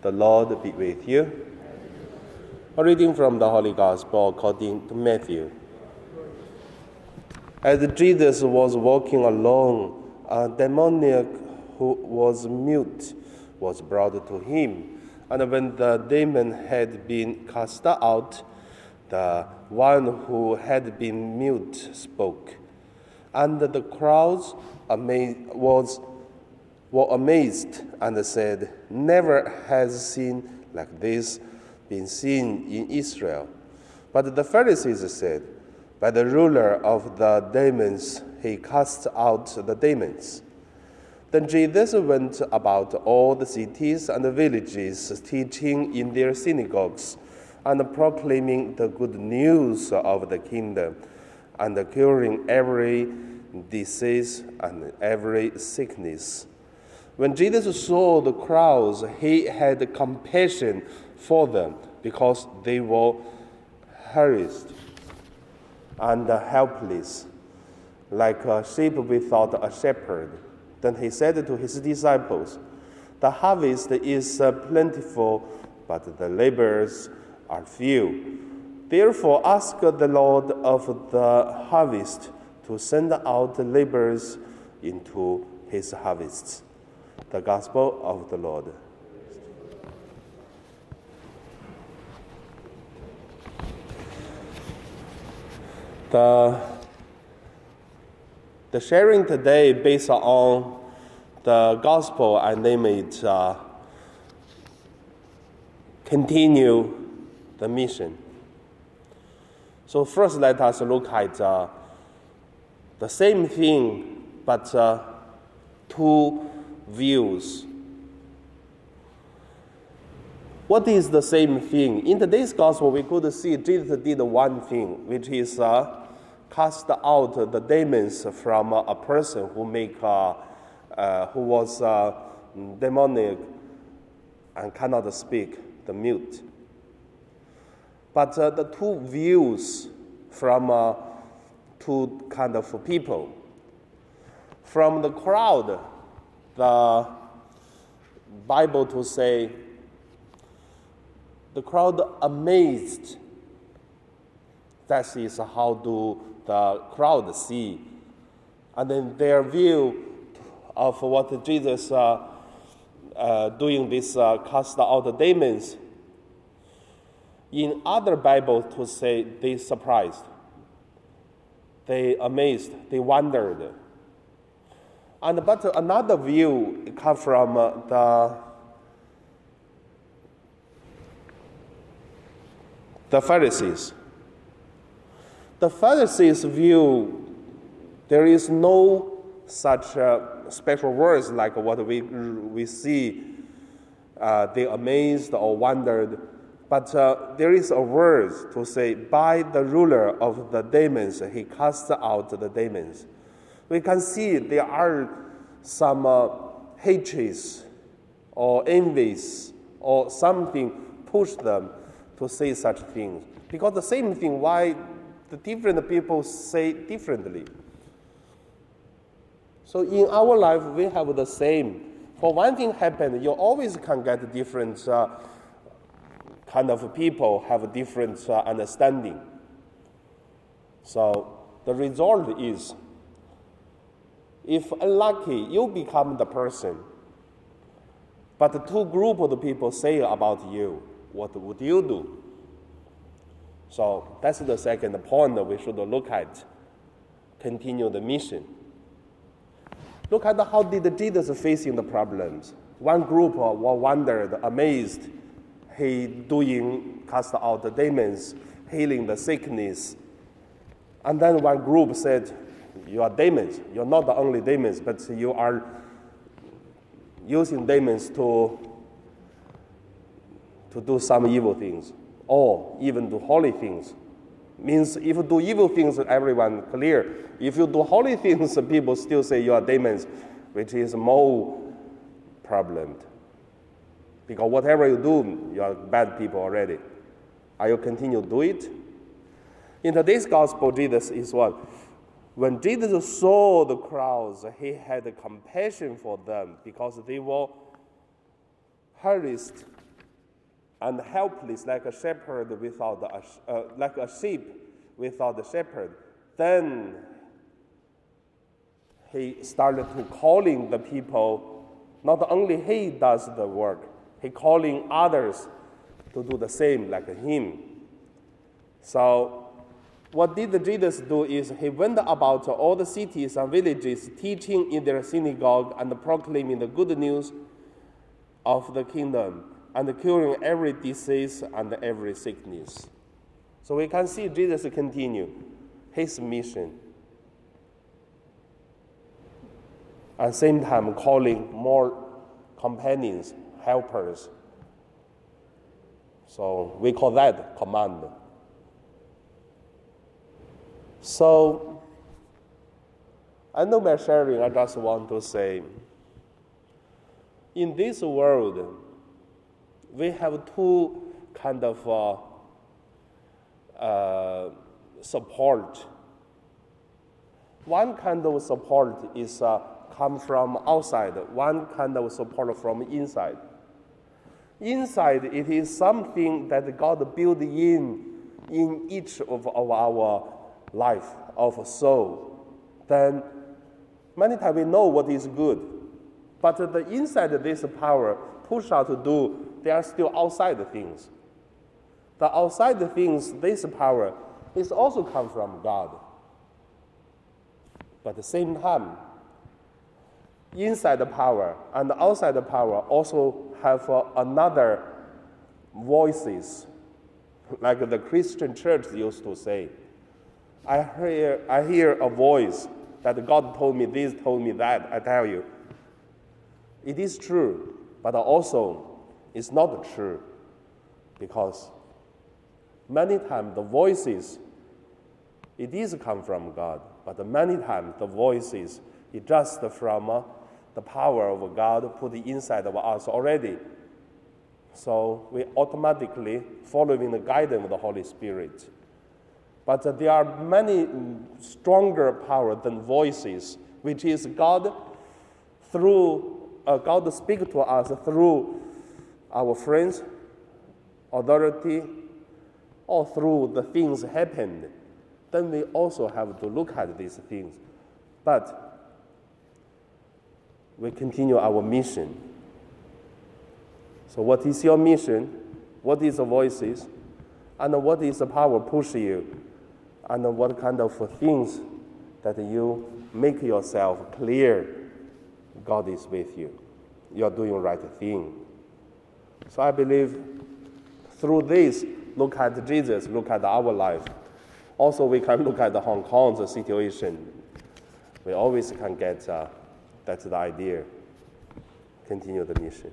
The Lord be with you. A reading from the Holy Gospel according to Matthew. As Jesus was walking along, a demoniac who was mute was brought to him. And when the demon had been cast out, the one who had been mute spoke. And the crowds amazed, was, were amazed and said, Never has seen like this been seen in Israel. But the Pharisees said, By the ruler of the demons, he cast out the demons. Then Jesus went about all the cities and the villages, teaching in their synagogues and proclaiming the good news of the kingdom and curing every disease and every sickness. When Jesus saw the crowds, he had compassion for them because they were harassed and helpless, like a sheep without a shepherd. Then he said to his disciples, The harvest is uh, plentiful, but the laborers are few. Therefore, ask the Lord of the harvest to send out laborers into his harvests. The Gospel of the Lord. The, the sharing today based on the gospel, I name it uh, Continue the Mission. So, first, let us look at uh, the same thing, but uh, two views. What is the same thing? In today's gospel, we could see Jesus did one thing, which is uh, cast out the demons from a person who make uh, uh, who was uh, demonic and cannot speak, the mute. But uh, the two views from two kind of people. From the crowd, the Bible to say the crowd amazed. That is how do the crowd see, and then their view of what Jesus uh, uh, doing this uh, cast out the demons. In other Bible to say they surprised, they amazed, they wondered. And but another view come from uh, the the Pharisees. The Pharisees view there is no such uh, special words like what we, we see. Uh, they amazed or wondered. But uh, there is a word to say, by the ruler of the demons, he cast out the demons. We can see there are some uh, hatreds or envies or something push them to say such things. Because the same thing, why the different people say differently. So in our life, we have the same. For one thing happen, you always can get different uh, kind of people have different uh, understanding. So the result is, if unlucky, you become the person, but the two group of people say about you, what would you do? So that's the second point that we should look at. Continue the mission. Look at how did Jesus facing the problems. One group were wondered, amazed, he doing cast out the demons, healing the sickness. And then one group said, You are demons. You're not the only demons, but you are using demons to, to do some evil things, or even do holy things. Means if you do evil things, everyone clear. If you do holy things, people still say you are demons, which is more problem. Because whatever you do, you are bad people already. Are you continue to do it? In today's gospel, Jesus is what? When Jesus saw the crowds, he had compassion for them because they were harassed and helpless like a shepherd without a, uh, like a sheep without a shepherd. Then he started to calling the people. Not only he does the work, he calling others to do the same like him. So what did Jesus do is he went about all the cities and villages, teaching in their synagogue and proclaiming the good news of the kingdom and curing every disease and every sickness. So we can see Jesus continue his mission. At the same time, calling more companions, helpers. So we call that command. So, I know my sharing, I just want to say in this world, we have two kind of uh, uh, support. One kind of support is uh, come from outside. One kind of support from inside. Inside, it is something that God built in in each of, of our life of a soul, then many times we know what is good. But the inside this power push out to do, they are still outside the things. The outside the things, this power, is also come from God. But at the same time, inside the power and outside the power also have uh, another voices, like the Christian church used to say. I hear, I hear a voice that God told me this, told me that. I tell you, it is true, but also it's not true because many times the voices it is come from God, but many times the voices it just from uh, the power of God put inside of us already. So we automatically following the guidance of the Holy Spirit. But there are many stronger power than voices, which is God through uh, God speak to us through our friends, authority, or through the things happened. Then we also have to look at these things. But we continue our mission. So, what is your mission? What is the voices? And what is the power push you? And what kind of things that you make yourself clear God is with you. You're doing the right thing. So I believe through this, look at Jesus, look at our life. Also, we can look at the Hong Kong's situation. We always can get uh, that's the idea. Continue the mission.